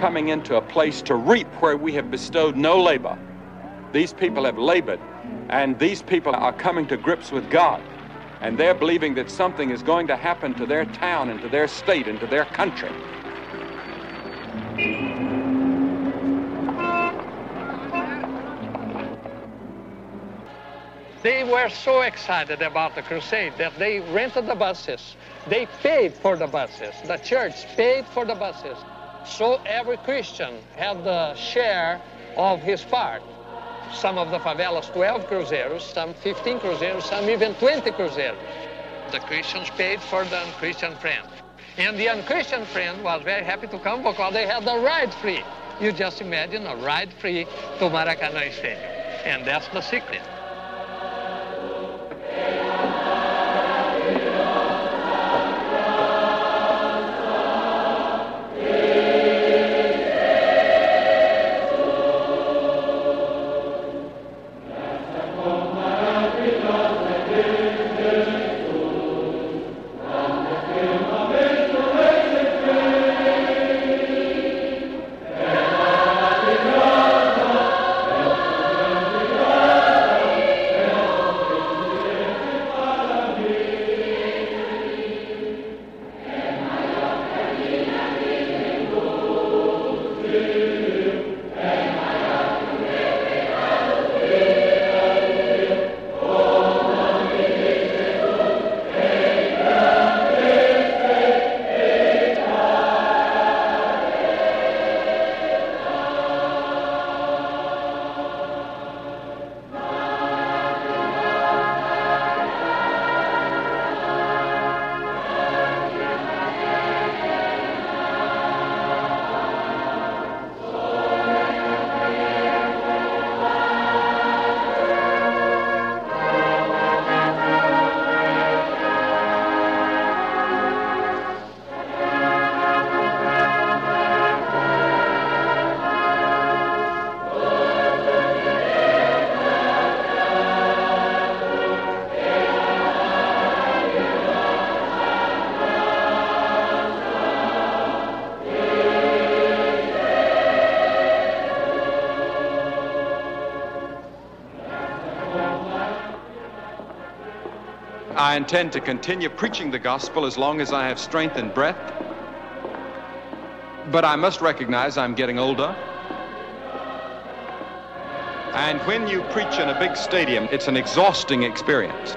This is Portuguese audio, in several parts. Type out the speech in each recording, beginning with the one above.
Coming into a place to reap where we have bestowed no labor. These people have labored, and these people are coming to grips with God. And they're believing that something is going to happen to their town and to their state and to their country. They were so excited about the crusade that they rented the buses. They paid for the buses. The church paid for the buses. So every Christian had the share of his part. Some of the favelas, 12 cruzeiros, some 15 cruzeiros, some even 20 cruzeiros. The Christians paid for the unchristian friend. And the unchristian friend was very happy to come because they had the ride free. You just imagine a ride free to Maracanã Stadium. And that's the secret. Intend to continue preaching the gospel as long as I have strength and breath. But I must recognize I'm getting older. And when you preach in a big stadium, it's an exhausting experience.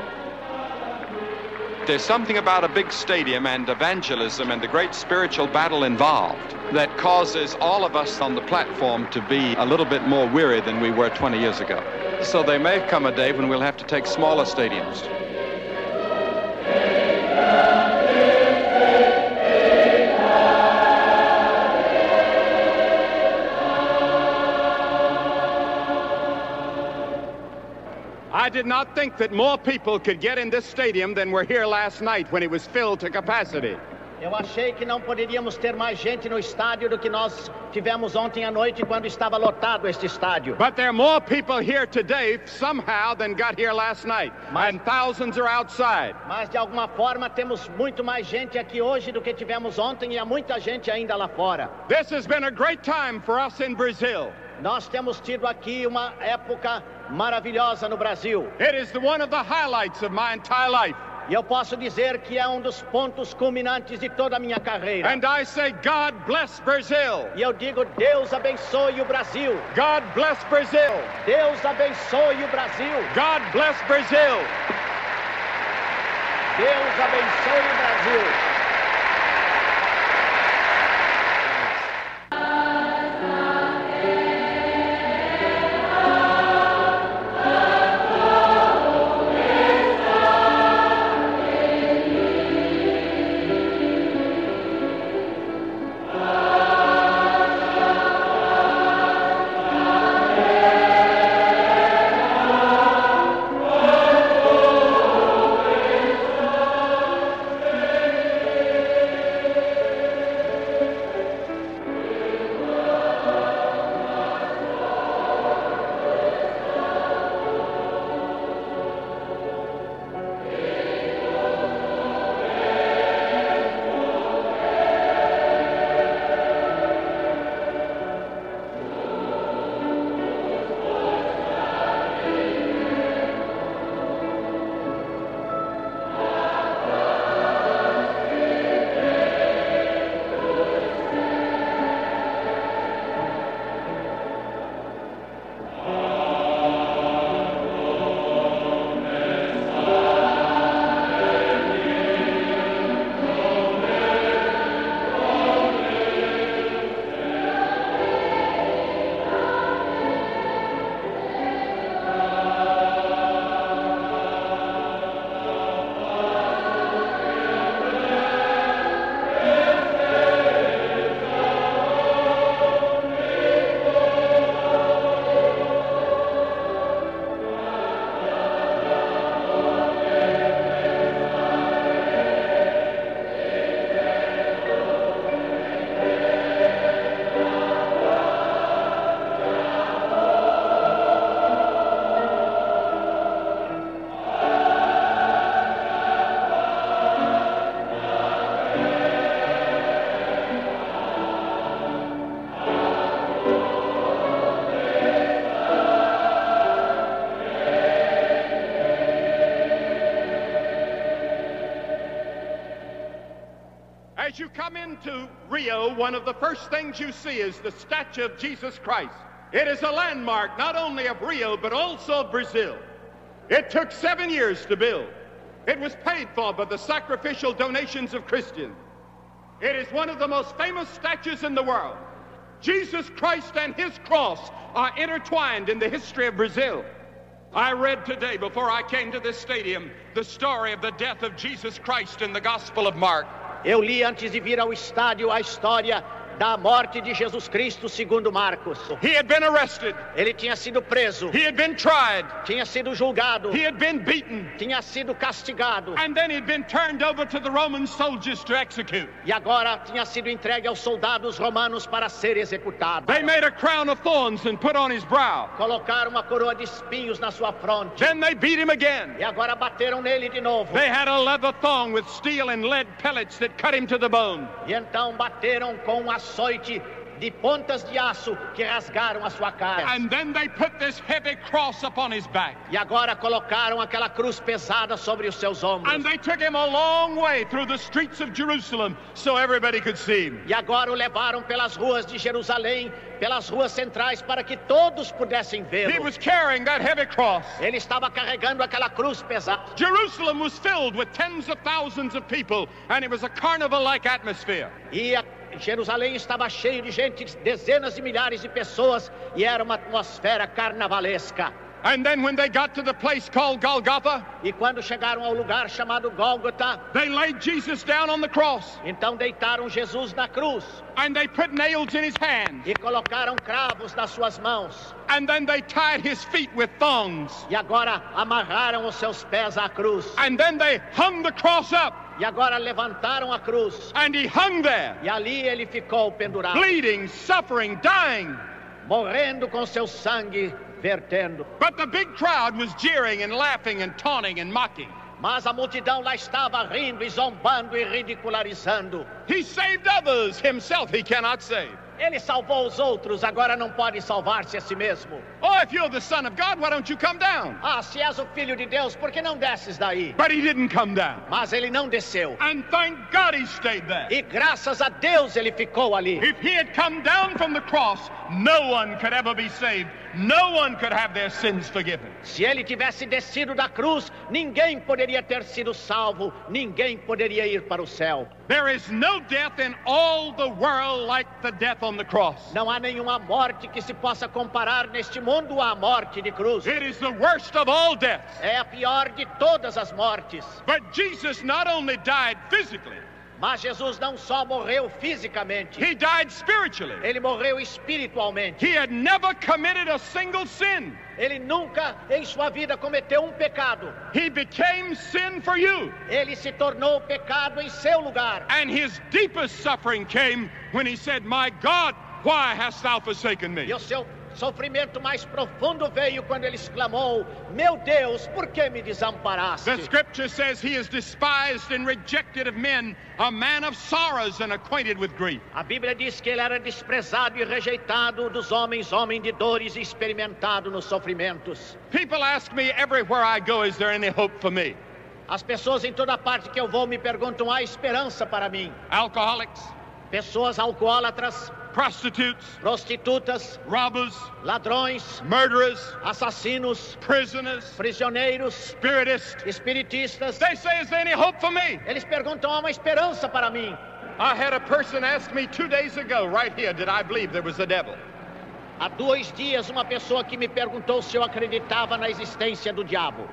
There's something about a big stadium and evangelism and the great spiritual battle involved that causes all of us on the platform to be a little bit more weary than we were 20 years ago. So there may come a day when we'll have to take smaller stadiums. I did not think that more people could get in this stadium than were here last night when it was filled to capacity. Eu achei que não poderíamos ter mais gente no estádio do que nós tivemos ontem à noite quando estava lotado este estádio. But there are more people here today somehow than got here last night. Mas- and thousands are outside. Mas de alguma forma temos muito mais gente aqui hoje do que tivemos ontem e há muita gente ainda lá fora. This has been a great time for us in Brazil. Nós temos tido aqui uma época maravilhosa no Brasil. It is one of the highlights of my entire life. E eu posso dizer que é um dos pontos culminantes de toda a minha carreira. And I say, God bless Brazil. E eu digo, Deus abençoe o Brasil. God bless Brazil. Deus abençoe o Brasil. God bless Brazil. Deus abençoe o Brasil. To Rio, one of the first things you see is the statue of Jesus Christ. It is a landmark not only of Rio, but also of Brazil. It took seven years to build. It was paid for by the sacrificial donations of Christians. It is one of the most famous statues in the world. Jesus Christ and his cross are intertwined in the history of Brazil. I read today, before I came to this stadium, the story of the death of Jesus Christ in the Gospel of Mark. Eu li antes de vir ao estádio a história da morte de Jesus Cristo segundo Marcos. He had been arrested, Ele tinha sido preso, he had been tried, tinha sido julgado, he had been beaten, tinha sido castigado and then he'd been turned over to the Roman soldiers to execute. e agora tinha sido entregue aos soldados romanos para ser executado. They made a crown of thorns and put on his brow. Colocaram uma coroa de espinhos na sua fronte Then they beat him again. e agora bateram nele de novo. They had a leather thong with steel and lead pellets that cut him to the bone. E então bateram com um açoite de pontas de aço que rasgaram a sua carne. And then they put this heavy cross upon his back. E agora colocaram aquela cruz pesada sobre os seus ombros. And they took him a long way through the streets of Jerusalem so everybody could see him. E agora o levaram pelas ruas de Jerusalém, pelas ruas centrais, para que todos pudessem He vê-lo. was carrying that heavy cross. Ele estava carregando aquela cruz pesada. Jerusalem was filled with tens of thousands of people, and it was a carnival like atmosphere. E a Jerusalém estava cheio de gente, dezenas de milhares de pessoas, e era uma atmosfera carnavalesca. And then when they got to the place called Golgotha, E quando chegaram ao lugar chamado Gólgota, they laid Jesus down on the cross, então deitaram Jesus na cruz and they put nails in his hands, e colocaram cravos nas suas mãos. and then they tied his feet with thongs, E agora amarraram os seus pés à cruz. and then they hung the cross up, E agora levantaram a cruz. and he hung there, E ali ele ficou pendurado, bleeding, suffering, dying. morrendo com seu sangue vertendo. But the big crowd was jeering and laughing and taunting and mocking. Mas a multidão lá estava rindo e zombando e ridicularizando. He saved others, himself he cannot save. Ele salvou os outros, agora não pode salvar-se a si mesmo. Oh, if you're the Son of God, why don't you come down? Ah, se és o filho de Deus, por que não desces daí? But he didn't come down. Mas ele não desceu. And thank God he stayed there. E graças a Deus ele ficou ali. If he had come down from the cross, no one could ever be saved. No one could have their sins forgiven. Se ele tivesse descido da cruz, ninguém poderia ter sido salvo, ninguém poderia ir para o céu. There is no death in all the world like the death on the cross. Não há nenhuma morte que se possa comparar neste mundo à morte de cruz. It is the worst of all deaths. É a pior de todas as mortes. But Jesus not only died physically, Mas Jesus não só morreu fisicamente, he died spiritually. ele morreu espiritualmente. He had never committed a single sin. Ele nunca em sua vida cometeu um pecado. He became sin for you. Ele se tornou pecado em seu lugar. And his deepest suffering came when he said, My God, why hast thou forsaken me? E o seu sofrimento mais profundo veio quando ele exclamou: Meu Deus, por que me desamparaste? The scripture says he is despised and rejected of men, a man of sorrows and acquainted with grief. A Bíblia diz que ele era desprezado e rejeitado dos homens, homem de dores e experimentado nos sofrimentos. People ask me everywhere I go, is there any hope for me? As pessoas em toda parte que eu vou me perguntam: há esperança para mim? Alcoholics, Pessoas alcoólatras, prostitutes, prostitutas, robbers, ladrões, murderers, assassinos, prisoners, prisioneiros, spiritists. espiritistas. They say, is there any hope for me? Eles perguntam: há uma esperança para mim? I had a person ask me two days ago, right here, did I believe there was a devil? Há dois dias, uma pessoa que me perguntou se eu acreditava na existência do diabo.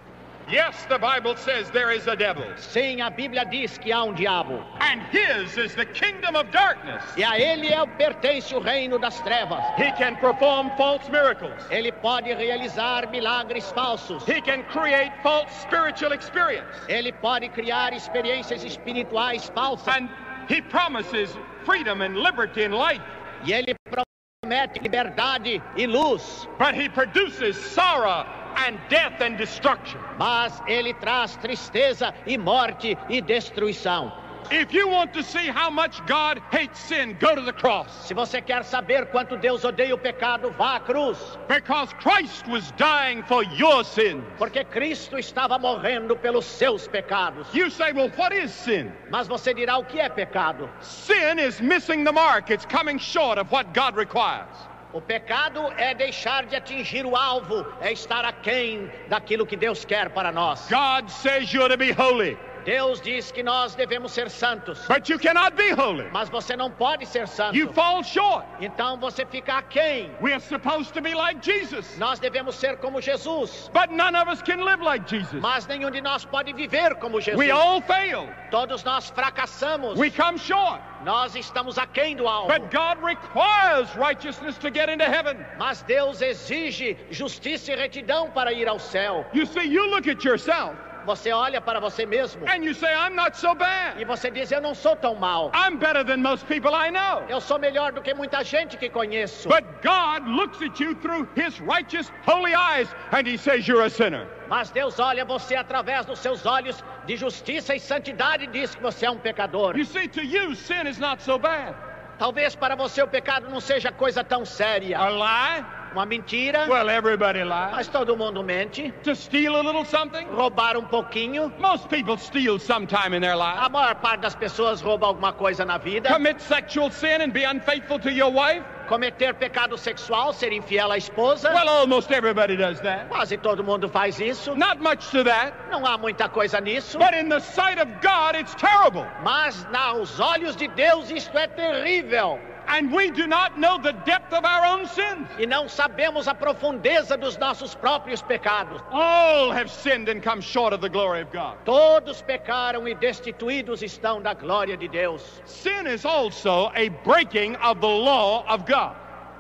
Yes, the Bible says there is a devil. Sim, a Bíblia diz que há um diabo. And his is the kingdom of darkness. E a ele é, pertence o reino das trevas. He can perform false miracles. Ele pode realizar milagres falsos. He can create false spiritual experience. Ele pode criar experiências espirituais falsas. And he promises freedom and liberty and life. E ele promete liberdade e luz. But he produces sorrow and death and destruction. Mas ele traz tristeza e morte e destruição. If you want to see how much God hates sin, go to the cross. Se você quer saber quanto Deus odeia o pecado, vá à cruz. Because Christ was dying for your sins. Porque Cristo estava morrendo pelos seus pecados. You say, well, what is sin? Mas você dirá o que é pecado? Sin is missing the mark. It's coming short of what God requires. O pecado é deixar de atingir o alvo, é estar aquém daquilo que Deus quer para nós. God says you're to be holy, Deus diz que nós devemos ser santos, but you cannot be holy. mas você não pode ser santo. You fall short. Então você fica aquém. We're supposed to be like Jesus, Nós devemos ser como Jesus, but none of us can live like Jesus. mas nenhum de nós pode viver como Jesus. We all fail. Todos nós fracassamos. We come short. Nós estamos aquém do alvo. But God requires righteousness to get into heaven. Mas Deus exige justiça e retidão para ir ao céu. You see, you look at yourself Você olha para você mesmo and you say, I'm not so e bad. você diz: Eu não sou tão mal. I'm better than most people I know. Eu sou melhor do que muita gente que conheço. But God looks at you through His righteous, holy eyes and He says you're a sinner. Mas Deus olha você através dos seus olhos de justiça e santidade e diz que você é um pecador. You see, to you, sin is not so bad. Talvez para você o pecado não seja coisa tão A séria. lie? Uma mentira, Well, everybody lies. mas todo mundo mente. To steal a little something? Roubar um pouquinho. Most people steal sometime in their A life. maior parte das pessoas rouba alguma coisa na vida. Commit sexual sin and be unfaithful to your wife? Cometer pecado sexual, ser infiel à esposa. Well, almost everybody does that. Quase todo mundo faz isso. Not much to that. Não há muita coisa nisso. But in the sight of God, it's terrible. Mas aos olhos de Deus isto é terrível. And we do not know the depth of our own sins. E não sabemos a profundeza dos nossos próprios pecados. All have sinned and come short of the glory of God. Todos pecaram e destituídos estão da glória de Deus. Sin is also a breaking of the law of God.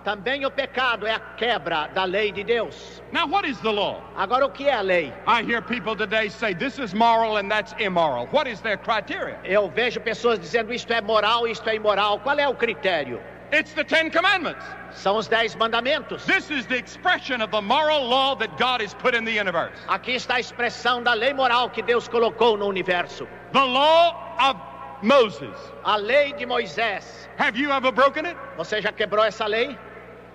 Também o pecado é a quebra da lei de Deus. Now, what is the law? Agora, o que é a lei? I hear people today say this is moral and that's immoral. What is their criteria? Eu vejo pessoas dizendo isto é moral, isto é imoral. Qual é o critério? It's the Ten Commandments. São os dez mandamentos. This is the expression of the moral law that God has put in the universe. Aqui está a expressão da lei moral que Deus colocou no universo. The law of Moses. A lei de Moisés. Have you ever broken it? Você já quebrou essa lei?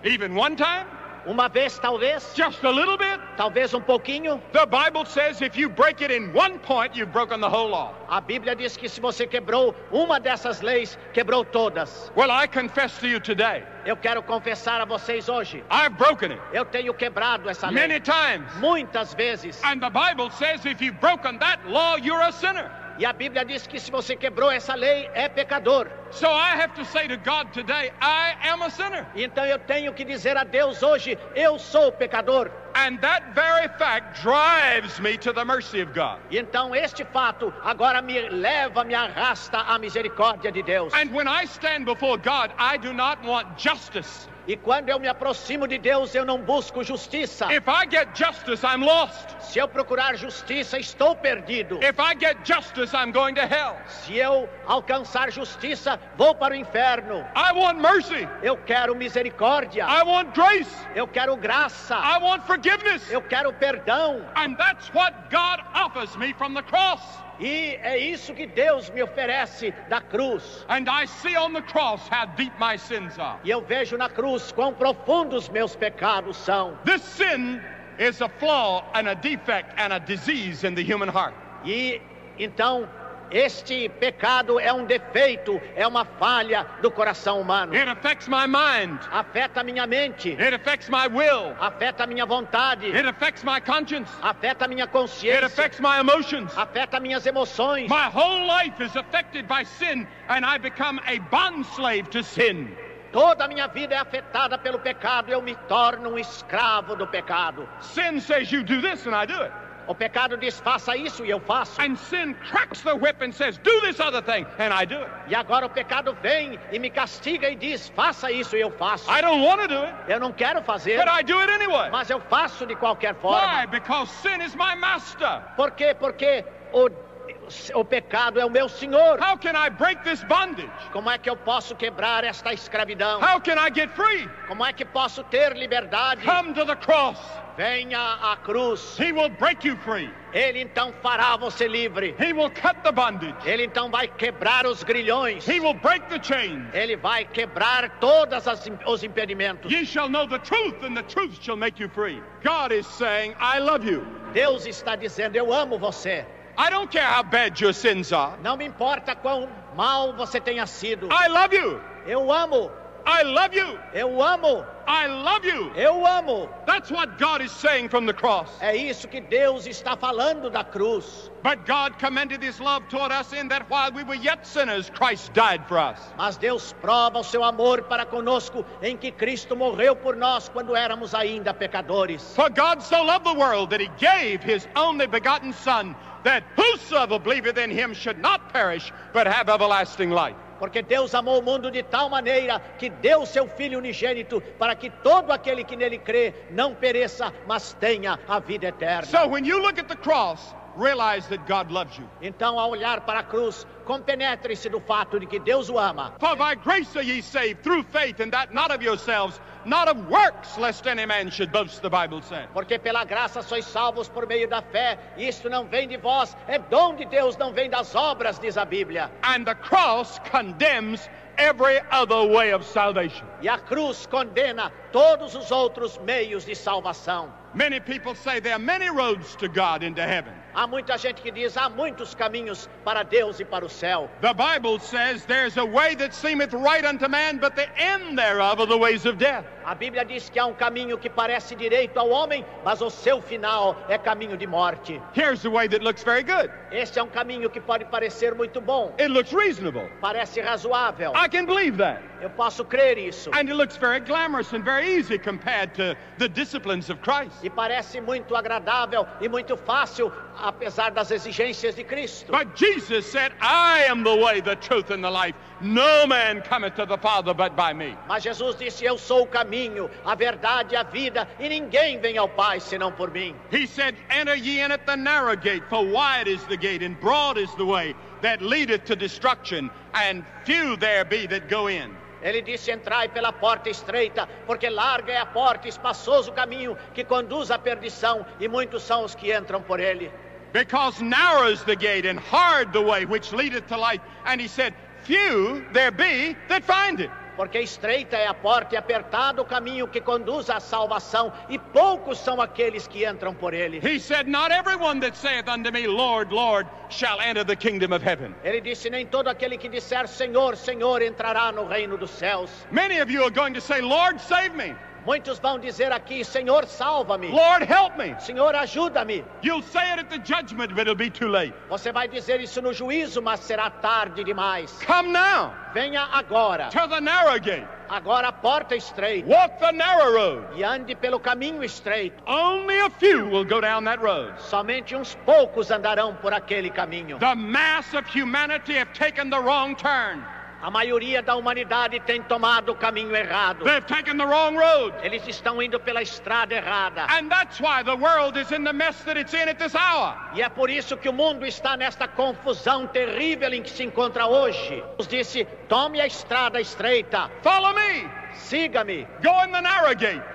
Even one time? Uma vez, talvez? Just a little bit? Talvez um pouquinho? The Bible says if you break it in one point, you've broken the whole law. A Bíblia diz que se você quebrou uma dessas leis, quebrou todas. Well, I confess to you today, Eu quero confessar a vocês hoje. I've broken it Eu tenho quebrado essa many lei times. muitas vezes. And the Bible says if you've broken that law, you're a sinner. E a Bíblia diz que se você quebrou essa lei, é pecador. So I have to say to God today, I am a sinner. Então eu tenho que dizer a Deus hoje: eu sou pecador. And that very fact drives me to the mercy of God. E então este fato agora me leva, me arrasta à misericórdia de Deus. And when I stand before God, I do not want justice. E quando eu me aproximo de Deus, eu não busco justiça. If I get justice, I'm lost. Se eu procurar justiça, estou perdido. If I get justice, I'm going to hell. Se eu alcançar justiça, vou para o inferno. I want mercy. Eu quero misericórdia. I want grace. Eu quero graça. I want forgiveness. Eu quero perdão. And that's what God offers me from the cross. E é isso que Deus me oferece da cruz. And I see on the cross how deep my sins are. E eu vejo na cruz quão profundos meus pecados são. This sin is a flaw and a defect and a disease in the human heart. E então este pecado é um defeito, é uma falha do coração humano. It affects my mind. Afeta minha mente, It affects my will. afeta minha vontade, It affects my conscience. afeta minha It consciência, affects my emotions. afeta minhas emoções. My whole life is affected by sin, and I become a bond slave to sin. Toda a minha vida é afetada pelo pecado, eu me torno um escravo do pecado. Sin says you do this, and I do it. O pecado diz faça isso e eu faço. And sin cracks the whip and says, do this other thing, and I do it. E agora o pecado vem e me castiga e diz faça isso e eu faço. I don't want to do it, Eu não quero fazer, but I do it anyway. mas eu faço de qualquer Why? forma. Because sin is my master. Por quê? Porque o, o pecado é o meu senhor. How can I break this bondage? Como é que eu posso quebrar esta escravidão? How can I get free? Como é que posso ter liberdade? Come to the cross. Venha à cruz. He will break you free. Ele então fará você livre. He will cut the bondage. Ele então vai quebrar os grilhões. He will break the chains. Ele vai quebrar todos os impedimentos. Ye shall know the truth, and the truth shall make you free. God is saying, I love you. Deus está dizendo: Eu amo você. I don't care how bad your sins are. Não me importa quão mal você tenha sido. I love you. Eu amo. I love you. Eu amo. I love you. Eu amo. That's what God is saying from the cross. É isso que Deus está falando da cruz. But God commended his love toward us in that while we were yet sinners, Christ died for us. Mas Deus prova o seu amor para conosco em que Cristo morreu por nós quando éramos ainda pecadores. For God so loved the world that he gave his only begotten Son, that whosoever believeth in him should not perish, but have everlasting life. Porque Deus amou o mundo de tal maneira que deu seu Filho unigênito para que todo aquele que nele crê não pereça, mas tenha a vida eterna. So when you look at the cross, realize that God loves you. Então, ao olhar para a cruz, compenetre-se do fato de que Deus o ama. For by grace are ye saved through faith, and that not of yourselves, not of works, lest any man should boast, the Bible says. Porque pela graça sois salvos por meio da fé, isto não vem de vós, é dom de Deus, não vem das obras, diz a Bíblia. And the cross condemns every other way of salvation. E a cruz condena todos os outros meios de salvação. Many people say there are many roads to God into heaven. Há muita gente que diz há muitos caminhos para Deus e para o céu. The Bible says there's a way that seemeth right unto man, but the end thereof are the ways of death. A Bíblia diz que há um caminho que parece direito ao homem, mas o seu final é caminho de morte. Here's the way that looks very good. Este é um caminho que pode parecer muito bom, It looks reasonable. parece razoável. I can believe that. Eu posso crer isso. And it looks very glamorous and very easy compared to the disciplines of Christ. E parece muito agradável e muito fácil, apesar das exigências de Cristo. But Jesus said, I am the way, the truth, and the life. No man cometh to the Father but by me. Mas Jesus disse: Eu sou o caminho, a verdade e a vida, e ninguém vem ao Pai senão por mim. He said, Enter ye in at the narrow gate, for wide is the gate, and broad is the way that leadeth to destruction, and few there be that go in. Ele disse: Entrai pela porta estreita, porque larga é a porta, espaçoso o caminho que conduz à perdição, e muitos são os que entram por ele. Because narrow is the gate, and hard the way which leadeth to life. And he said, Few there be that find it. Porque estreita é a porta e apertado o caminho que conduz à salvação, e poucos são aqueles que entram por ele. He said, Not everyone that saith unto me, Lord, Lord, shall enter the kingdom of heaven. Ele disse: Nem todo aquele que disser Senhor, Senhor entrará no reino dos céus. Many of you are going to say, Lord, save me. Muitos vão dizer aqui: Senhor, salva-me. Lord, help me. Senhor, ajuda-me. You'll say it at the judgment, but it'll be too late. Você vai dizer isso no juízo, mas será tarde demais. Come now Venha agora. to the narrow gate. Agora a porta estreita. Walk the narrow road. E ande pelo caminho estreito. Only a few will go down that road. Somente uns poucos andarão por aquele caminho. The mass of humanity have taken the wrong turn. A maioria da humanidade tem tomado o caminho errado. They've taken the wrong road. Eles estão indo pela estrada errada. And that's why the world is in the mess that it's in at this hour. E é por isso que o mundo está nesta confusão terrível em que se encontra hoje. Deus disse: tome a estrada estreita, Follow me. siga-me, Go in the narrow gate.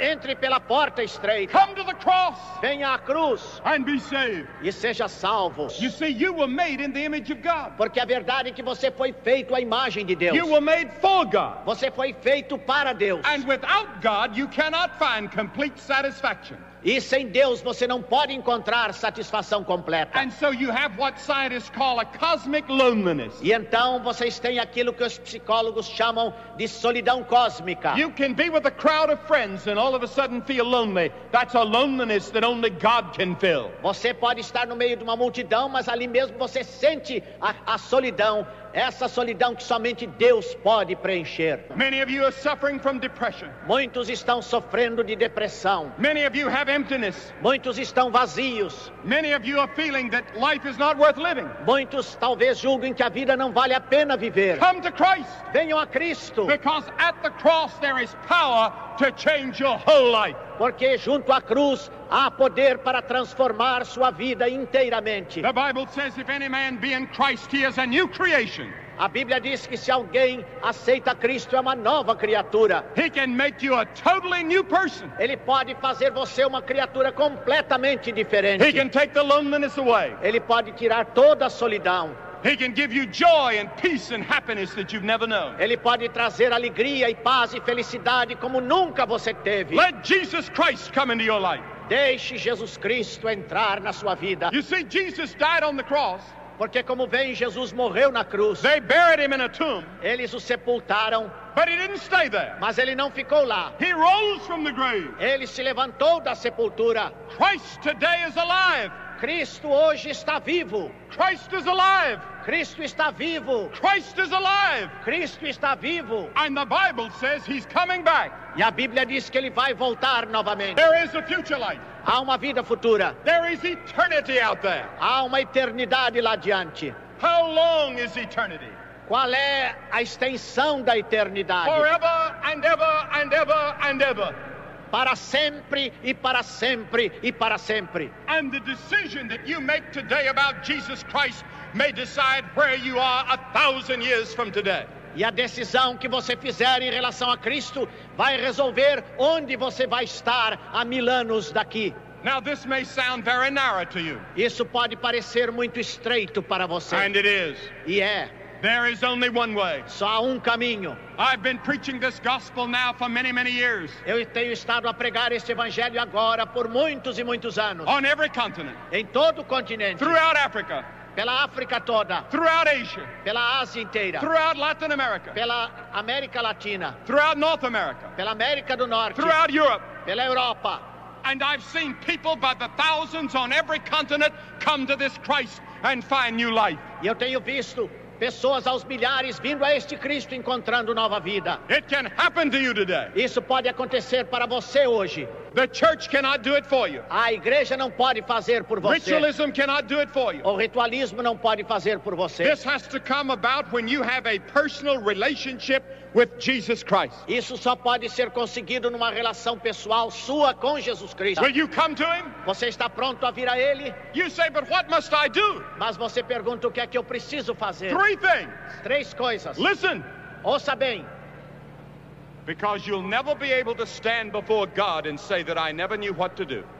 Entre pela porta estreita, Come to the cross venha à cruz and be saved. e seja salvo. You see, you were made in the image of God. Porque a verdade é que você foi feito à imagem de Deus. You were made for God. Você foi feito para Deus. And without God, you cannot find complete satisfaction. E sem Deus você não pode encontrar satisfação completa. And so you have what scientists call a cosmic loneliness. E então vocês têm aquilo que os psicólogos chamam de solidão cósmica. You can be with a crowd of friends and all of a sudden feel lonely. That's a loneliness that only God can fill. Você pode estar no meio de uma multidão, mas ali mesmo você sente a, a solidão. Essa solidão que somente Deus pode preencher. Many of you are suffering from depression. Muitos estão sofrendo de depressão. Many of you have emptiness. Muitos estão vazios. Many of you are feeling that life is not worth living. Muitos talvez julguem que a vida não vale a pena viver. Come to Christ Venham a Cristo. because at the cross there is power to change your whole life. Porque junto à cruz há poder para transformar sua vida inteiramente. The Bible says, if any man be in Christ, he is a new creation. A Bíblia diz que se alguém aceita Cristo é uma nova criatura. He can make you a totally new person. Ele pode fazer você uma criatura completamente He diferente. can take the loneliness away. Ele pode tirar toda a solidão. He can give you joy and peace and happiness that you've never known. Ele pode trazer alegria e paz e felicidade como nunca você teve. Let Jesus Christ come into your life. Deixe Jesus Cristo entrar na sua vida. You see, Jesus died on the cross. Porque como vem, Jesus morreu na cruz. They buried him in a tomb, Eles o sepultaram, but he didn't stay there. mas ele não ficou lá. He rose from the grave. Ele se levantou da sepultura. Christ today is alive. Cristo hoje está vivo. Christ is alive. Cristo está vivo. Christ is alive. Cristo está vivo. And the Bible says he's coming back. E a Bíblia diz que ele vai voltar novamente. There is a future life. Há uma vida futura. There is eternity out there. Há uma eternidade lá adiante. How long is eternity? Qual é a extensão da eternidade? Forever and ever and ever and ever. Para sempre e para sempre e para sempre. And the decision that you make today about Jesus Christ may decide where you are a thousand years from today. E a decisão que você fizer em relação a Cristo vai resolver onde você vai estar há mil anos daqui. Now, this may sound very narrow to you, Isso pode parecer muito estreito para você. and it is. E é. There is only one way. Só há um caminho. I've been preaching this gospel now for many, many years Eu tenho estado a pregar este evangelho agora por muitos e muitos anos. on every continent, Em todo o continente. throughout Africa, Pela África toda. throughout Asia, Pela Ásia inteira. throughout Latin America, Pela América Latina. throughout North America, Pela América do Norte. throughout Europe. Pela Europa. And I've seen people by the thousands on every continent come to this Christ and find new life. Eu tenho visto pessoas aos milhares vindo a este Cristo encontrando nova vida. It can happen to you today. Isso pode acontecer para você hoje. The church cannot do it for you. A igreja não pode fazer por você. Ritualism cannot do it for you. O ritualismo não pode fazer por você. This has to come about when you have a personal relationship with Jesus Christ. Isso só pode ser conseguido numa relação pessoal sua com Jesus Cristo. Will you come to him? Você está pronto a vir a Ele? You say, but what must I do? Mas você pergunta o que é que eu preciso fazer. Three things. Três coisas. Listen, Ouça bem.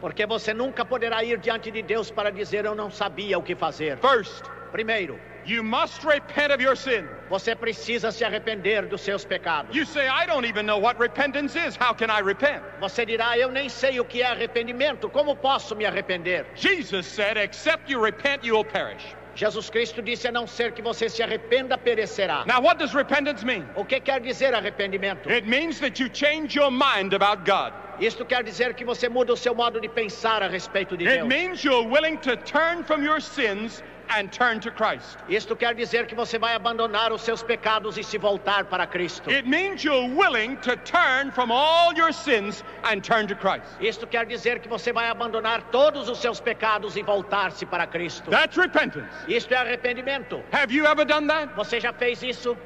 Porque você nunca poderá ir diante de Deus para dizer eu não sabia o que fazer. First, Primeiro, you must repent of your sin. você precisa se arrepender dos seus pecados. You say, I don't even know what repentance is. How can I repent? Você dirá, eu nem sei o que é arrependimento, como posso me arrepender? Jesus said, except you repent, you will perish. Jesus Cristo disse, a não ser que você se arrependa, perecerá. Now, what does repentance mean? O que quer dizer arrependimento? It means that you change your mind about God. Isto quer dizer que você muda o seu modo de pensar a respeito de It Deus. means you're willing to turn from your sins and turn to Christ. Isto quer dizer que você vai abandonar os seus pecados e se voltar para Cristo. It means you're willing to turn from all your sins and turn to Christ. Isto quer dizer que você vai abandonar todos os seus pecados e voltar-se para Cristo. That's repentance. Isto é arrependimento. Have you ever done that? Você já fez isso?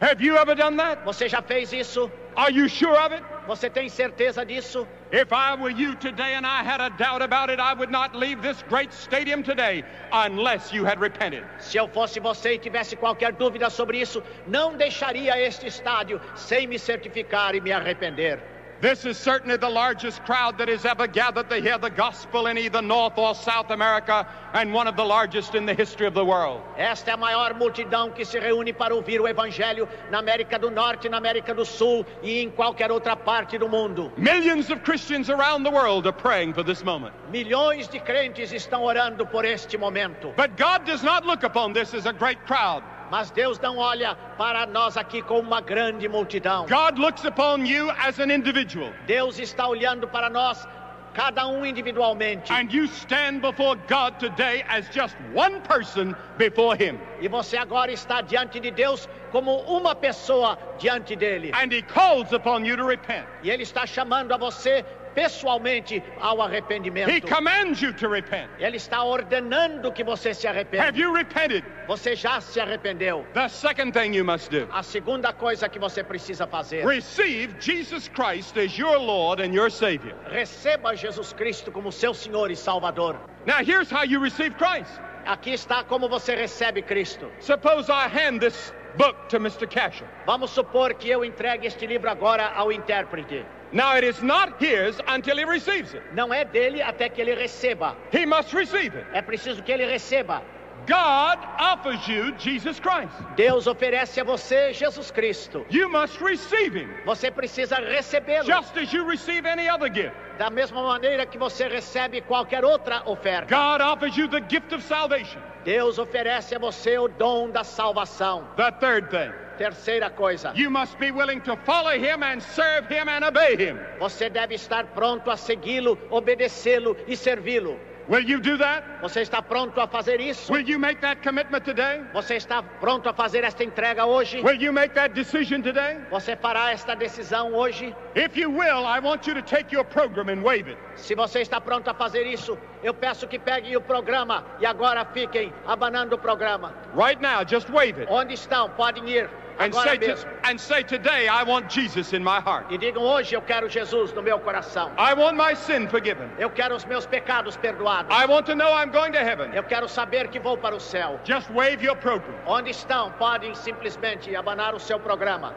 Have you ever done that? Você já fez isso? Are you sure of it? Você tem certeza disso? If I were you today and I had a doubt about it, I would not leave this great stadium today unless you had repented. Se eu fosse você e tivesse qualquer dúvida sobre isso, não deixaria este estádio sem me certificar e me arrepender. This is certainly the largest crowd that has ever gathered to hear the gospel in either North or South America, and one of the largest in the history of the world. Esta é a maior multidão que se reúne para ouvir o Evangelho na América do Norte, na América do Sul e em qualquer outra parte do mundo. Millions of Christians around the world are praying for this moment. Milhões de crentes estão orando por este momento. But God does not look upon this as a great crowd. Mas Deus não olha para nós aqui como uma grande multidão. God looks upon you as an individual. Deus está olhando para nós, cada um individualmente. And you stand before God today as just one person before Him. E você agora está diante de Deus como uma pessoa diante dele. And He calls upon you to repent. E ele está chamando a você pessoalmente ao arrependimento. He commands you to repent. Ele está ordenando que você se Have arrependa. you repented? Você já se arrependeu. The second thing you must do A segunda coisa que você precisa fazer. receive Jesus Christ as your Lord and your Savior. Receba Jesus Cristo como seu Senhor e Salvador. Now, here's how you receive Christ. Aqui está como você recebe Cristo. Suppose I hand this book to Mr. Casher. Vamos supor que eu entregue este livro agora ao intérprete. Now, it is not his until he receives it. Não é dele até que ele receba. He must receive it. É preciso que ele receba. God offers you Jesus Christ. Deus oferece a você Jesus Cristo. You must receive him Você precisa recebê-lo just as you receive any other gift. da mesma maneira que você recebe qualquer outra oferta. God offers you the gift of salvation. Deus oferece a você o dom da salvação. The third thing, Terceira coisa, you must be willing to follow him and serve him and obey him. você deve estar pronto a segui-lo, obedecê-lo e servi-lo. Will you do that? Você está pronto a fazer isso? Will you make that commitment today? Você está pronto a fazer esta entrega hoje? Will you make that decision today? Você fará esta decisão hoje? If you will, I want you to take your program and wave it. Se você está pronto a fazer isso, eu peço que peguem o programa e agora fiquem abanando o programa. Right now, just wave it. Onde estão? Podem ir And say, to- and say, Today I want Jesus in my heart. E digam: Hoje eu quero Jesus no meu coração. I want my sin forgiven. Eu quero os meus pecados perdoados. I want to know I'm going to heaven. Eu quero saber que vou para o céu. Just wave your program. Onde estão? Podem simplesmente abanar o seu programa.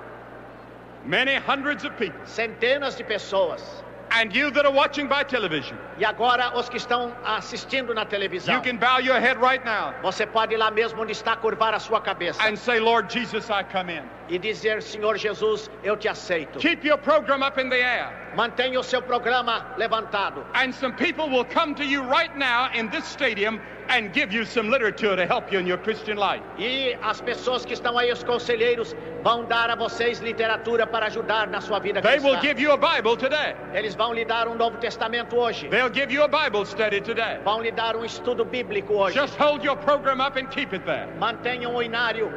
Many hundreds of people. Centenas de pessoas. And you that are watching by television, E agora os que estão assistindo na televisão. you can bow your head right now Você pode ir lá mesmo onde está curvar a sua cabeça and say, Lord Jesus, I come in. E dizer: Senhor Jesus, eu te aceito. Keep your program up in the air. Mantenha o seu programa levantado. And some people will come to you right now in this stadium and give you some literature to help you in your Christian life. E as pessoas que estão aí, os conselheiros, vão dar a vocês literatura para ajudar na sua vida They will cristã. give you a Bible today. Eles vão lhe dar um Novo Testamento hoje. They'll give you a Bible study today. Vão lhe dar um estudo bíblico hoje. Just hold your program up and keep it there. Mantenham o inário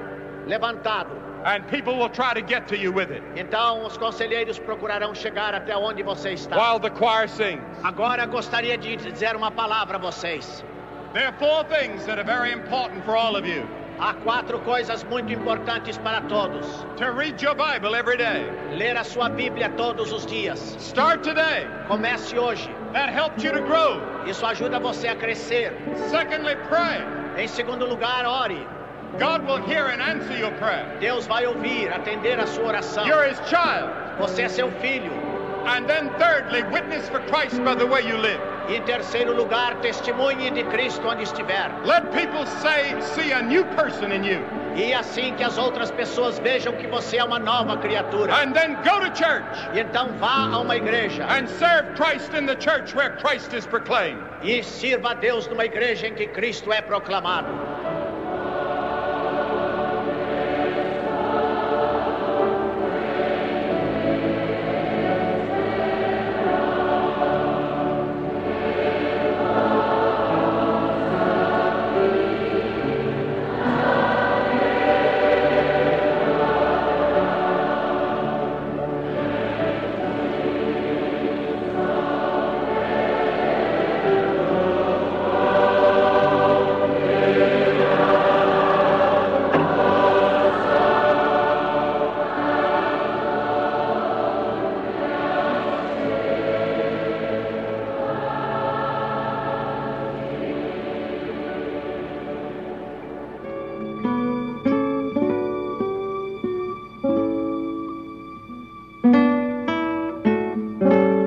levantado. And people will try to get to you with it Então os conselheiros procurarão chegar até onde você está. while the choir sings. Agora gostaria de dizer uma palavra a vocês. There are four things that are very important for all of you. Há quatro coisas muito importantes para todos. To read your Bible every day. Ler a sua Bíblia todos os dias. Start today. Comece hoje. That helps you to grow. Isso ajuda você a crescer. Secondly, pray. Em segundo lugar, ore. God will hear and answer your prayer. Deus vai ouvir, atender a sua oração. You're His child. Você é seu filho. And then thirdly, witness for Christ by the way you live. E em terceiro lugar, testemunhe de Cristo onde estiver. Let people say, see a new person in you. E assim que as outras pessoas vejam que você é uma nova criatura. And then go to church E então vá a uma igreja and serve Christ in the church where Christ is proclaimed. e sirva a Deus numa igreja em que Cristo é proclamado.